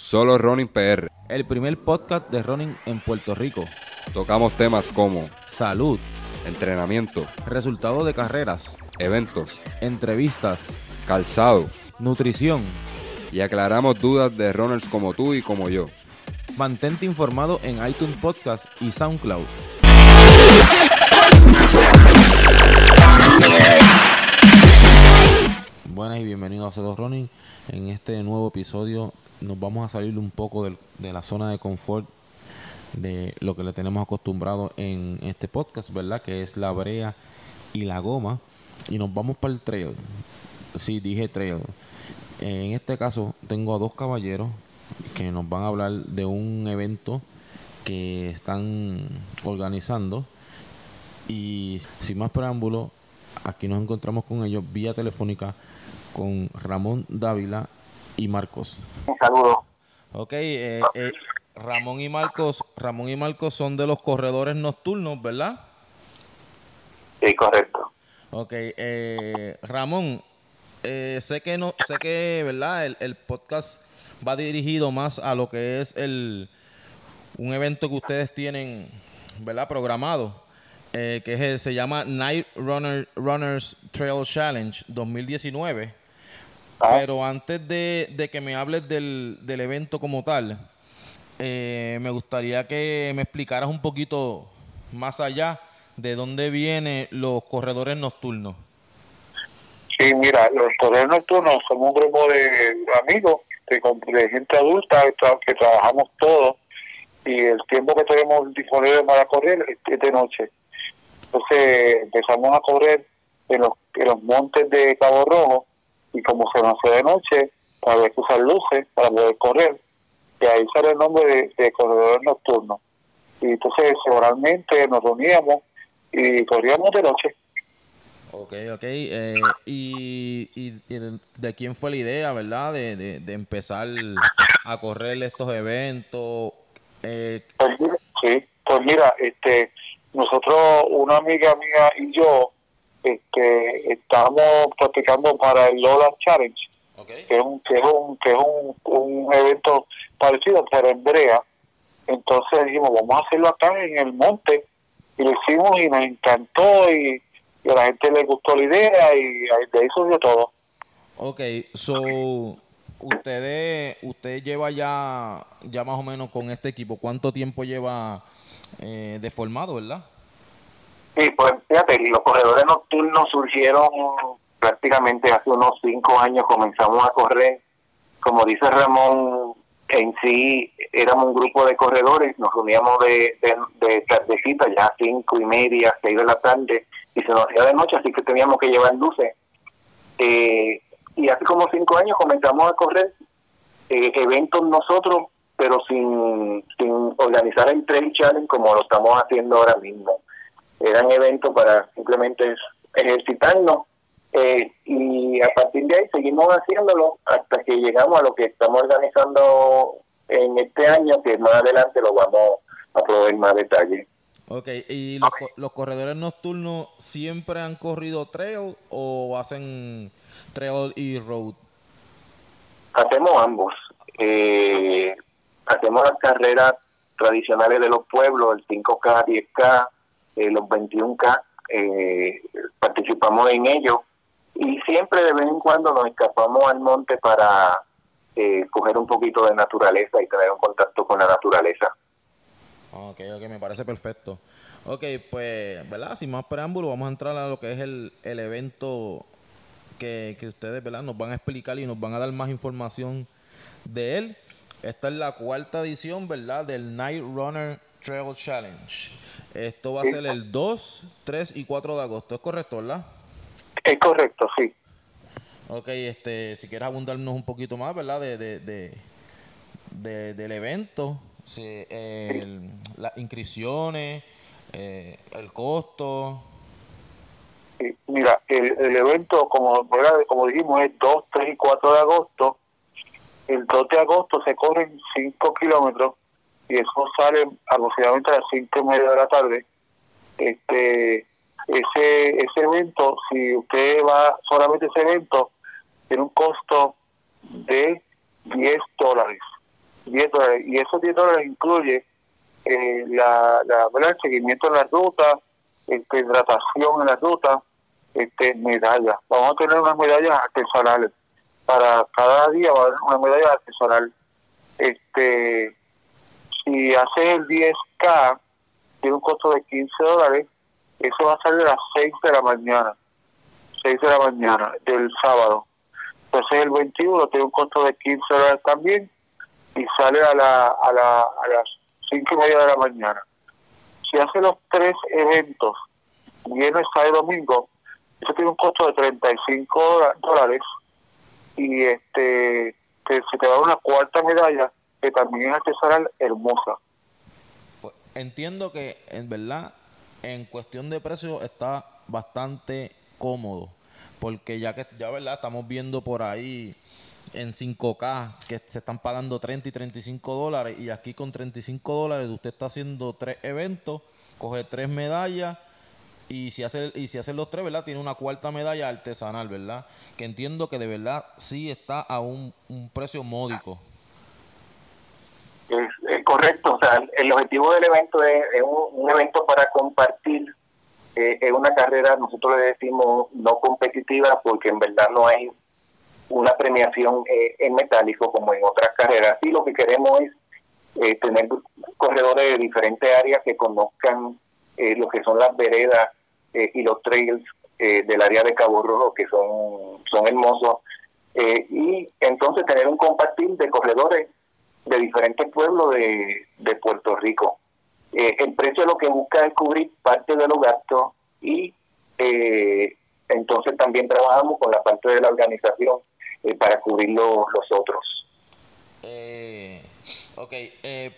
Solo Running PR. El primer podcast de running en Puerto Rico. Tocamos temas como Salud, entrenamiento, resultados de carreras, eventos, entrevistas, calzado nutrición. y aclaramos dudas de runners como tú y como yo. Mantente informado en iTunes Podcast y SoundCloud. Buenas y bienvenidos a C2 Running. En este nuevo episodio nos vamos a salir un poco de la zona de confort de lo que le tenemos acostumbrado en este podcast, ¿verdad? Que es la brea y la goma. Y nos vamos para el trail. Sí, dije trail. En este caso tengo a dos caballeros que nos van a hablar de un evento que están organizando. Y sin más preámbulo, aquí nos encontramos con ellos vía telefónica con Ramón Dávila y Marcos. Un saludo. Ok, eh, eh, Ramón y Marcos, Ramón y Marcos son de los corredores nocturnos, ¿verdad? Sí, correcto. Ok, eh, Ramón, eh, sé que no, sé que, ¿verdad? El, el podcast va dirigido más a lo que es el un evento que ustedes tienen, ¿verdad? Programado, eh, que es el- se llama Night Runner Runners Trail Challenge 2019. Ah. Pero antes de, de que me hables del, del evento como tal, eh, me gustaría que me explicaras un poquito más allá de dónde vienen los corredores nocturnos. Sí, mira, los corredores nocturnos somos un grupo de amigos, de, gente adulta que, tra- que trabajamos todos y el tiempo que tenemos disponible para correr es- es de noche. Entonces empezamos a correr en los, en los montes de Cabo Rojo y como se hace de noche, para que usar luces para poder correr. Y ahí sale el nombre de, de corredores nocturnos. Y entonces semanalmente nos reuníamos y corríamos de noche. Ok, ok. eh, y, y- y de, de quién fue la idea, verdad? De, de- de empezar a correr estos eventos. Eh, Pues mira, sí, pues mira, este, nosotros, una amiga mía y yo, este, estábamos practicando para el Lola Challenge, que es un, que es un, que es un, un evento parecido, pero en brea. Entonces dijimos, vamos a hacerlo acá en el monte, y lo hicimos y nos encantó y, y a la gente le gustó la idea y de ahí surgió todo. Ok, so ustedes, usted lleva ya, ya más o menos con este equipo, ¿cuánto tiempo lleva eh, de formado, verdad? Sí, pues fíjate, los corredores nocturnos surgieron prácticamente hace unos cinco años, comenzamos a correr. Como dice Ramón, en sí éramos un grupo de corredores, nos reuníamos de, de, de tardecita, ya cinco y media, seis de la tarde, y se nos hacía de noche, así que teníamos que llevar luces. Eh, y hace como cinco años comenzamos a correr eh, eventos nosotros, pero sin, sin organizar el Trail Challenge como lo estamos haciendo ahora mismo eran eventos para simplemente ejercitarnos eh, y a partir de ahí seguimos haciéndolo hasta que llegamos a lo que estamos organizando en este año que más adelante lo vamos a proveer más detalles. Ok, ¿y los corredores nocturnos siempre han corrido trail o hacen trail y road? Hacemos ambos. Eh, hacemos las carreras tradicionales de los pueblos, el 5K, 10K, eh, los 21K, eh, participamos en ellos y siempre de vez en cuando nos escapamos al monte para eh, coger un poquito de naturaleza y tener un contacto con la naturaleza. Ok, ok, me parece perfecto. Ok, pues, ¿verdad? Sin más preámbulo, vamos a entrar a lo que es el, el evento que, que ustedes, ¿verdad? Nos van a explicar y nos van a dar más información de él. Esta es la cuarta edición, ¿verdad? Del Night Runner Trail Challenge. Esto va a ser el 2, 3 y 4 de agosto. ¿Es correcto, verdad? Es correcto, sí. Ok, este, si quieres abundarnos un poquito más, ¿verdad? De, de, de, de- del evento, sí, el- las inscripciones, eh, el costo. Sí, Mira, el, el evento, como, ¿verdad? como dijimos, es 2, 3 y 4 de agosto. El 2 de agosto se corren 5 kilómetros y eso sale aproximadamente a las 5 y media de la tarde. Este, ese, ese evento, si usted va solamente a ese evento, tiene un costo de 10 dólares. 10 dólares. Y esos 10 dólares incluye eh, la, la, el seguimiento en la ruta, este, hidratación en la ruta, este, medallas. Vamos a tener unas medallas artesanales. Para cada día va a haber una medalla artesanal. Este, si hace el 10K, tiene un costo de 15 dólares, eso va a salir a las 6 de la mañana. 6 de la mañana del sábado. Entonces el 21 tiene un costo de 15 dólares también y sale a, la, a, la, a las 5 y media de la mañana. Si hace los tres eventos, viernes, sábado y domingo, eso tiene un costo de 35 dólares y este que se te da una cuarta medalla que también es artesanal hermosa. Pues, entiendo que en verdad en cuestión de precio está bastante cómodo porque ya que ya verdad estamos viendo por ahí en 5K que se están pagando 30 y 35 dólares y aquí con 35 dólares usted está haciendo tres eventos, coge tres medallas y si hace y si hace los tres, ¿verdad? Tiene una cuarta medalla artesanal, ¿verdad? Que entiendo que de verdad sí está a un, precio módico. Es, correcto, o sea, el objetivo del evento es, un, evento para compartir eh, es una carrera, nosotros le decimos no competitiva porque en verdad no hay una premiación eh, en metálico como en otras carreras. Y lo que queremos es eh, tener corredores de diferentes áreas que conozcan lo que son las veredas y los trails del área de Cabo Rojo, que son, son hermosos. y entonces tener un compartir de corredores de diferentes pueblos de, de Puerto Rico. Eh, el precio lo que busca es cubrir parte de los gastos y eh, entonces también trabajamos con la parte de la organización eh, para cubrir los otros. Eh, ok,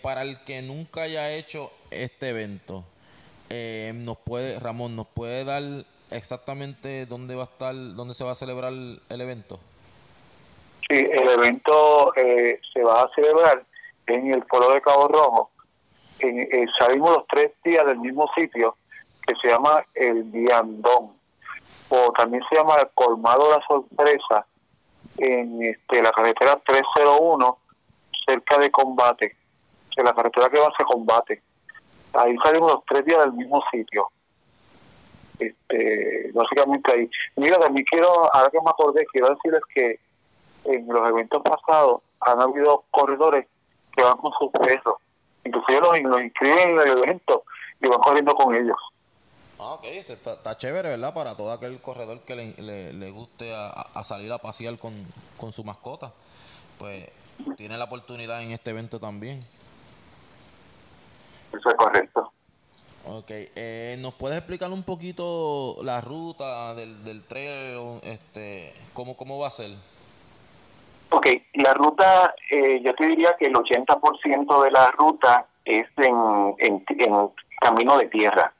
para el que nunca haya hecho este evento, nos puede, Ramón, ¿nos puede dar exactamente dónde va a estar, dónde se va a celebrar el evento? Sí, el evento se va a celebrar en el Foro de Cabo Rojo, eh, salimos los tres días del mismo sitio que se llama el Viandón o también se llama Colmado de la Sorpresa en este, la carretera 301 cerca de Combate, en la carretera que va hacia Combate. Ahí salimos los tres días del mismo sitio. Este, básicamente ahí. Mira, también quiero, ahora que me acordé, quiero decirles que en los eventos pasados han habido corredores que van con sus pesos Inclusive los, los inscriben en el evento y van corriendo con ellos. Ah, ok, está, chévere, ¿verdad? Para todo aquel corredor que le, le, guste a, salir a pasear con, con su mascota, pues tiene la oportunidad en este evento también. Eso es correcto. Ok, eh, ¿nos puedes explicar un poquito la ruta del, del trail? Este, ¿cómo, ¿Cómo va a ser? Ok, la ruta, eh, yo te diría que el 80% de la ruta es en, en, camino de tierra.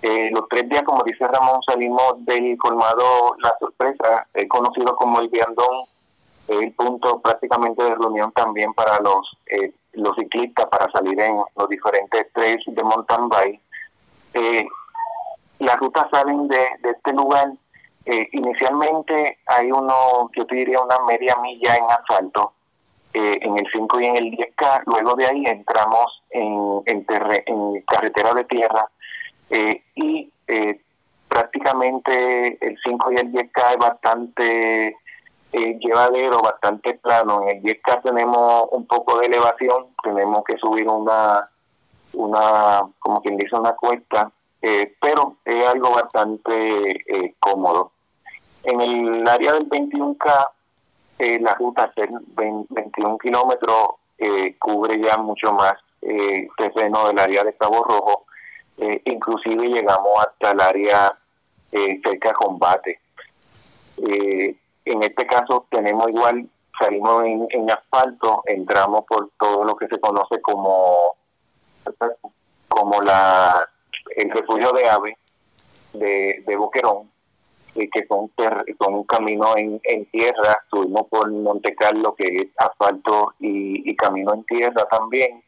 Eh, los tres días, como dice Ramón, salimos del colmado La Sorpresa, he conocido como el Viandón, el punto prácticamente de reunión también para los eh, los ciclistas para salir en los diferentes trails de mountain bike. Eh, las rutas salen de, de este lugar eh, inicialmente hay uno, yo te diría una media milla en asfalto, eh, en el 5 y en el 10K. Luego de ahí entramos en, en, en carretera de tierra eh, y prácticamente el 5 y el 10K es bastante llevadero, bastante plano. En el 10K tenemos un poco de elevación, tenemos que subir una, una como quien dice, una cuesta, pero es algo bastante cómodo. En el área del 21K, eh, la ruta de 21 kilómetros eh, cubre ya mucho más eh, terreno del área de Cabo Rojo, eh, inclusive llegamos hasta el área cerca de combate. en este caso tenemos igual, salimos en, asfalto, entramos por todo lo que se conoce como, como la el refugio de ave de Boquerón, que son, son un camino en, en tierra, subimos por Monte Carlo, que es asfalto y, camino en tierra también,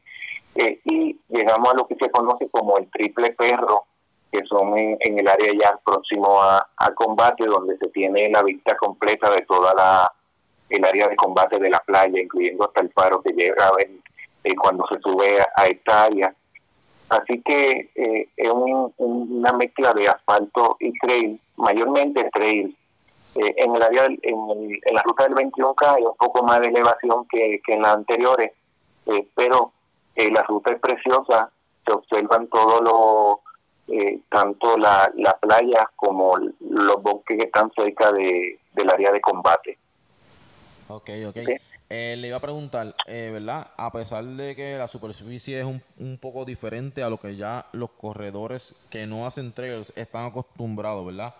eh, y llegamos a lo que se conoce como el triple perro, que son en, el área ya próximo a, combate, donde se tiene la vista completa de toda la, el área de combate de la playa, incluyendo hasta el faro que llega eh, cuando se sube a, esta área. Así que eh, es una mezcla de asfalto y trail, mayormente trail. Eh, en el área, en, en, la ruta del 21K hay un poco más de elevación que, que en las anteriores, pero la ruta es preciosa, se observan todos los eh, tanto la, la playa como los bosques que están cerca de, del área de combate. Ok, ok. Eh, le iba a preguntar, eh, ¿verdad? A pesar de que la superficie es un, un, poco diferente a lo que ya los corredores que no hacen trails están acostumbrados, ¿verdad?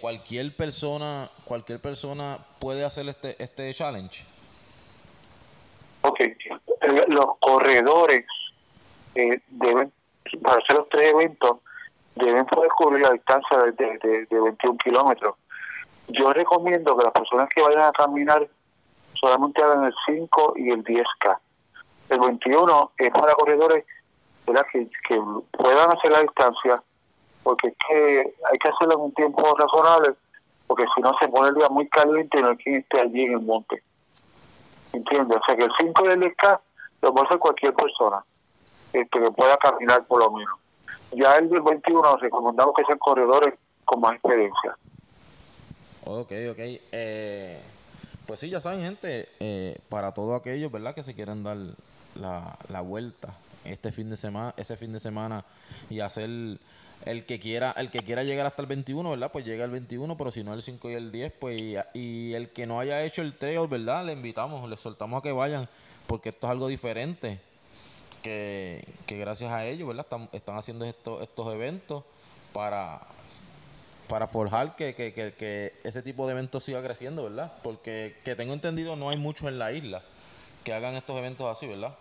cualquier persona, cualquier persona puede hacer este este challenge. Ok, los corredores deben para hacer los tres eventos deben poder cubrir la distancia de, de, de 21 kilómetros. Yo recomiendo que las personas que vayan a caminar solamente hagan el 5 y el 10K. El 21 es para corredores Que, que puedan hacer la distancia, porque es que hay que hacerlo en un tiempo razonable, porque si no se pone el día muy caliente y no hay quien esté allí en el monte. ¿Entiendes? O sea que el 5 y el 10K lo puede hacer cualquier persona este, que pueda caminar por lo menos. Ya el 21 recomendamos que sean corredores con más experiencia. Ok, ok. Eh, pues sí, ya saben, gente, eh, para todos aquellos, ¿verdad? Que se quieren dar la, vuelta este fin de semana, ese fin de semana y hacer el que quiera el que quiera llegar hasta el 21, ¿verdad? Pues llega el 21, pero si no el 5 y el 10, pues y, el que no haya hecho el trail, ¿verdad? Le invitamos, le soltamos a que vayan porque esto es algo diferente que, gracias a ellos, ¿verdad? Están, haciendo estos, estos eventos para, para forjar que, que, que, ese tipo de eventos siga creciendo, ¿verdad? Porque que tengo entendido no hay muchos en la isla que hagan estos eventos así, ¿verdad?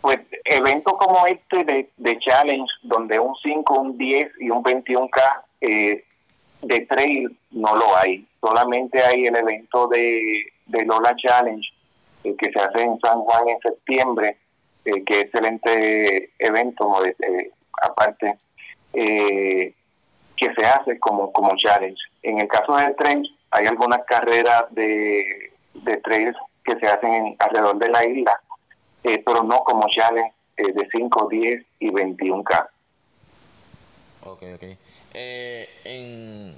Pues eventos como este de, de Challenge, donde un 5, un 10 y un 21K eh, de trail no lo hay. Solamente hay el evento de, de Lola Challenge eh, que se hace en San Juan en septiembre eh, que excelente evento, eh, aparte, eh, que se hace como, como challenge. En el caso del tren, hay algunas carreras de, de trails que se hacen alrededor de la isla, pero no como challenge de 5, 10 y 21K. Ok, ok. en,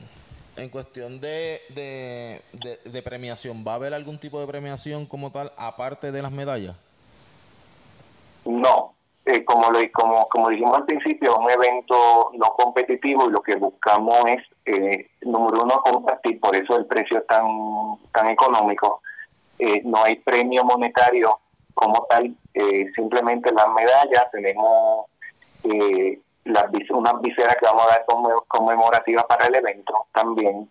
en cuestión de, de, de, premiación, ¿va a haber algún tipo de premiación como tal, aparte de las medallas? No, eh, como, lo, como, como dijimos al principio, un evento no competitivo y lo que buscamos es, eh, número uno, compartir, por eso el precio es tan, tan económico. Eh, no hay premio monetario como tal, simplemente las medallas, tenemos las, unas viseras que vamos a dar conmemorativas para el evento también.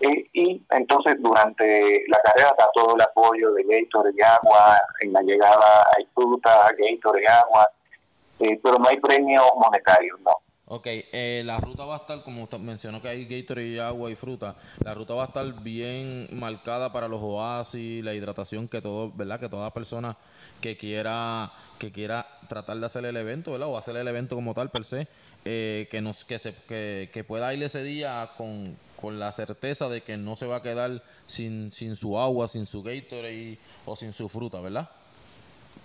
y entonces durante la carrera está todo el apoyo de Gator de agua, en la llegada hay fruta, Gator de agua, eh, pero no hay premio monetario, no. Ok, eh, la ruta va a estar, como mencionó que hay Gatorade, agua y fruta, la ruta va a estar bien marcada para los oasis, la hidratación que todo, ¿verdad? Que toda persona que quiera que quiera tratar de hacer el evento, ¿verdad? O hacer el evento como tal per se, eh, que nos que se que, que pueda ir ese día con, con la certeza de que no se va a quedar sin, sin su agua, sin su Gatorade o sin su fruta, ¿verdad?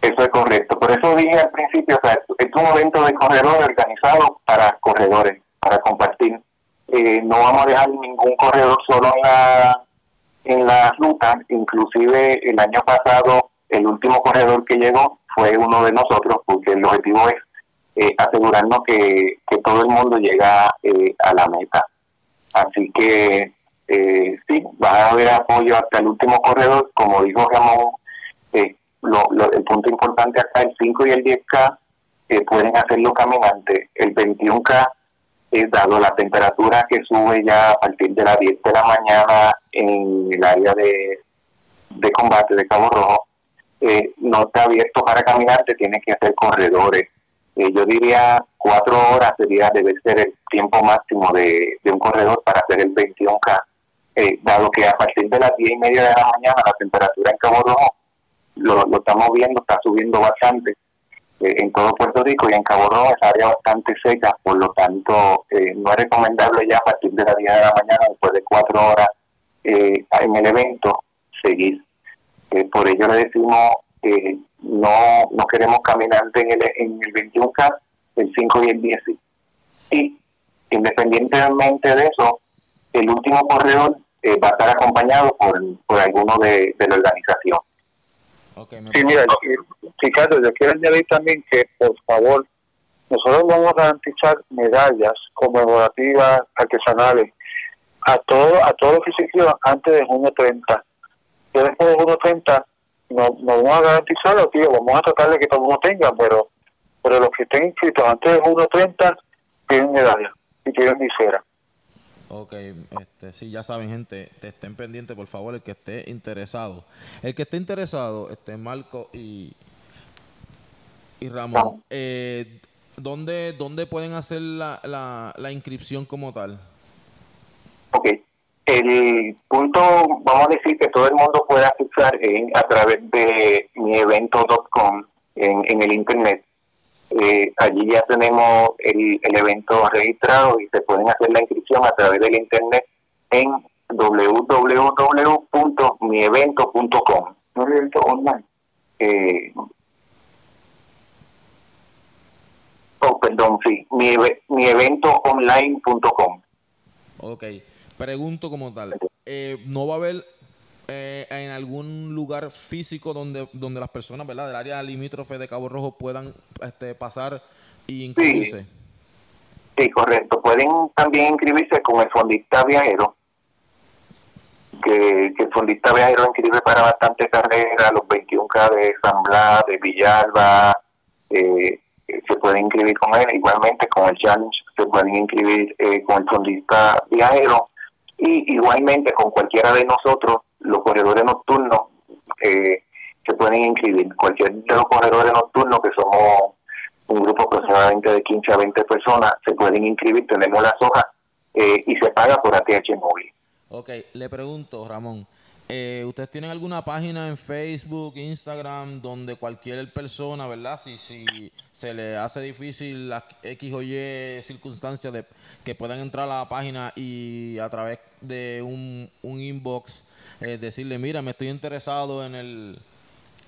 Eso es correcto. Por eso dije al principio, es un evento de corredores organizado para corredores, para compartir. Eh, no vamos a dejar ningún corredor solo en la, en la ruta. Inclusive el año pasado, el último corredor que llegó fue uno de nosotros, porque el objetivo es eh, asegurarnos que, que todo el mundo llega eh, a la meta. Así que eh, sí, va a haber apoyo hasta el último corredor. Como dijo Ramón, eh, el punto importante acá, el 5 y el 10K, eh, pueden hacerlo caminantes. El 21K, eh, dado la temperatura que sube ya a partir de las 10 de la mañana en el área de, de combate de Cabo Rojo, eh, no está abierto para caminarte, tienes que hacer corredores. Eh, yo diría cuatro horas sería debe ser el tiempo máximo de, un corredor para hacer el 21K, eh, dado que a partir de las diez y media de la mañana la temperatura en Cabo Rojo lo, estamos viendo, está subiendo bastante eh, en todo Puerto Rico y en Cabo Rojo es área bastante seca, por lo tanto no es recomendable ya a partir de las 10 de la mañana, después de cuatro horas en el evento, seguir. Eh, por ello le decimos que no, no queremos caminante en el, en el 21K, el 5 y el 10. Y independientemente de eso, el último corredor eh, va a estar acompañado por, por alguno de, la organización. Sí, mira, Ricardo, yo quiero añadir también que, por favor, nosotros vamos a garantizar medallas conmemorativas artesanales a todo a todos los que se inscriban antes de junio 30. Yo después de junio 30 no, no vamos a garantizarlo, tío, vamos a tratar de que todo el mundo tenga, pero pero los que estén inscritos antes de junio 30 tienen medallas y tienen visera. Ok, este, sí, ya saben, gente, te estén pendientes, por favor, el que esté interesado. El que esté interesado, este Marco y, y Ramón, eh, ¿dónde, ¿dónde pueden hacer la, la, la inscripción como tal? Ok, el punto, vamos a decir que todo el mundo puede accesar a través de mievento.com en, en el internet. Eh, allí ya tenemos el, el evento registrado y se pueden hacer la inscripción a través del internet en www.mievento.com. Un evento online. Eh, oh, perdón, sí, mi, mi evento online.com. Ok, pregunto como tal, eh, ¿no va a haber eh, en algún lugar físico donde, donde las personas ¿verdad? del área limítrofe de Cabo Rojo puedan este, pasar y inscribirse. Sí. correcto. Pueden también inscribirse con el fondista viajero, que, el fondista viajero inscribe para bastantes carreras, los 21K de San Blas, de Villalba, eh, se pueden inscribir con él, igualmente con el challenge se pueden inscribir eh, con el fondista viajero y igualmente con cualquiera de nosotros los corredores nocturnos eh, se pueden inscribir. Cualquier de los corredores nocturnos, que somos un grupo aproximadamente de 15 a 20 personas, se pueden inscribir, tenemos las hojas eh, y se paga por ATH móvil. Ok, le pregunto, Ramón, eh, ¿ustedes tienen alguna página en Facebook, Instagram, donde cualquier persona, ¿verdad? Si, si se le hace difícil la X o Y circunstancias de que puedan entrar a la página y a través de un, un inbox eh, decirle, mira, me estoy interesado en el,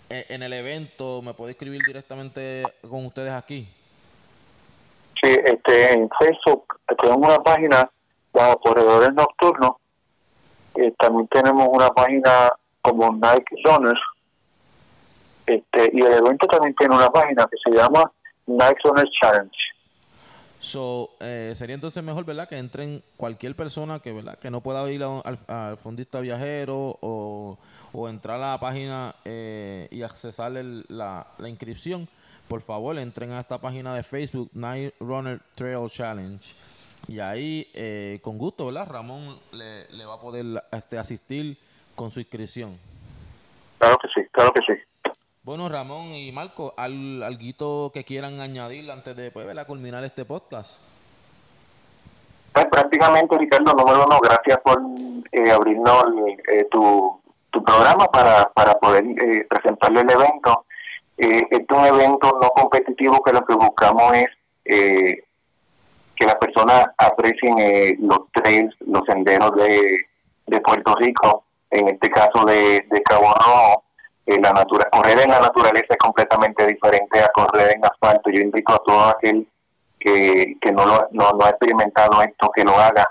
eh, en el evento, ¿me puede escribir directamente con ustedes aquí? Sí, este, en Facebook tenemos una página bajo Corredores Nocturnos, eh, también tenemos una página como Nike Runners, este, y el evento también tiene una página que se llama Nike Runners Challenge. So, eh, sería entonces mejor, ¿verdad? Que entren cualquier persona que, ¿verdad? Que no pueda ir al, fondista viajero o, entrar a la página eh, y accesar la, inscripción. Por favor, entren a esta página de Facebook, Night Runner Trail Challenge. Y ahí, eh, con gusto, ¿verdad? Ramón le, le va a poder este, asistir con su inscripción. Claro que sí, claro que sí. Bueno, Ramón y Marco, ¿al, ¿alguito que quieran añadir antes de pues, culminar este podcast? Pues prácticamente, Ricardo, número uno, gracias por eh, abrirnos eh, tu, tu programa para, para poder eh, presentarle el evento. Eh, este es un evento no competitivo que lo que buscamos es que las personas aprecien los trails, los senderos de, de Puerto Rico, en este caso de, de Cabo Rojo, la natura, correr en la naturaleza es completamente diferente a correr en asfalto. Yo invito a todo aquel que, que no, lo, no, ha experimentado esto, que lo haga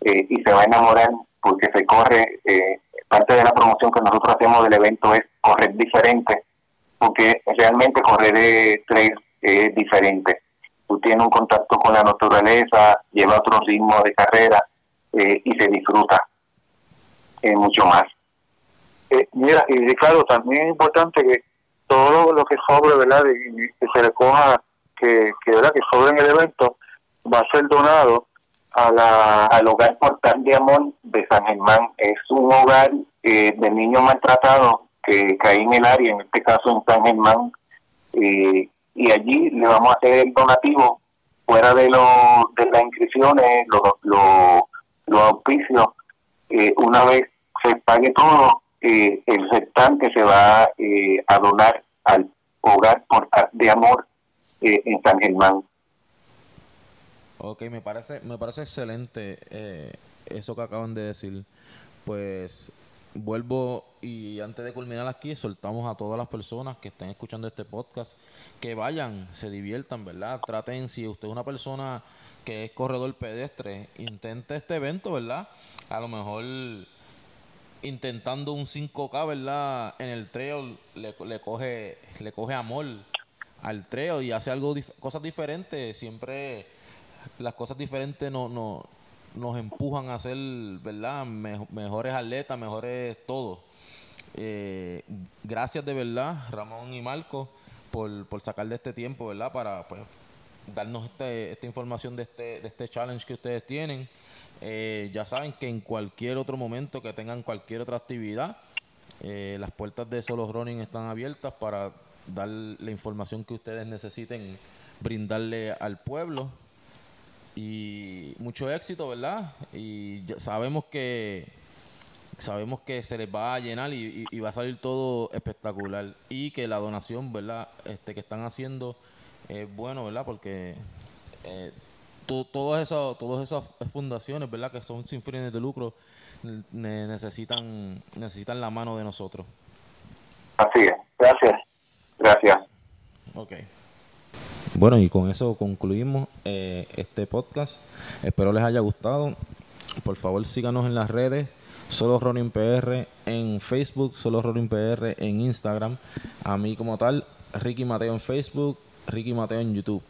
eh, y se va a enamorar porque se corre, eh, parte de la promoción que nosotros hacemos del evento es correr diferente, porque realmente correr de trail es diferente. Tú tienes un contacto con la naturaleza, lleva otro ritmo de carrera eh, y se disfruta mucho más. Eh, mira, y claro, también es importante que todo lo que sobre, ¿verdad? que se recoja, que, que, ¿verdad? que sobre en el evento, va a ser donado a la, al hogar portal de amor de San Germán. Es un hogar eh, de niños maltratados que cae en el área, en este caso en San Germán, eh, y allí le vamos a hacer el donativo fuera de, lo, de las inscripciones, los lo, los auspicios. Eh, una vez se pague todo, eh, el restante se va eh, a donar al hogar por, de amor eh, en San Germán. Ok, me parece, me parece excelente eso que acaban de decir. Pues vuelvo y antes de culminar aquí, soltamos a todas las personas que estén escuchando este podcast que vayan, se diviertan, ¿verdad? Traten, si usted es una persona que es corredor pedestre, intente este evento, ¿verdad? A lo mejor intentando un 5K, ¿verdad? En el trail le, le coge le coge amor al trail y hace algo cosas diferentes, siempre las cosas diferentes no, no nos empujan a ser, ¿verdad? mejores atletas, mejores todo. Eh, gracias de verdad, Ramón y Marco, por, por sacar de este tiempo, ¿verdad? Para pues, darnos este, esta información de este, de este challenge que ustedes tienen. Eh, ya saben que en cualquier otro momento que tengan cualquier otra actividad, eh, las puertas de Solo Running están abiertas para dar la información que ustedes necesiten brindarle al pueblo y mucho éxito, ¿verdad? Y sabemos que sabemos que se les va a llenar y, va a salir todo espectacular y que la donación, ¿verdad? Este que están haciendo es bueno, ¿verdad? Porque eh, todas esas todas esas fundaciones, ¿verdad? Que son sin fines de lucro necesitan necesitan la mano de nosotros. Así es. Gracias. Gracias. Ok. Bueno, y con eso concluimos eh, este podcast. Espero les haya gustado. Por favor, síganos en las redes. Solo Running PR en Facebook, Solo Running PR en Instagram. A mí como tal, Ricky Mateo en Facebook, Ricky Mateo en YouTube.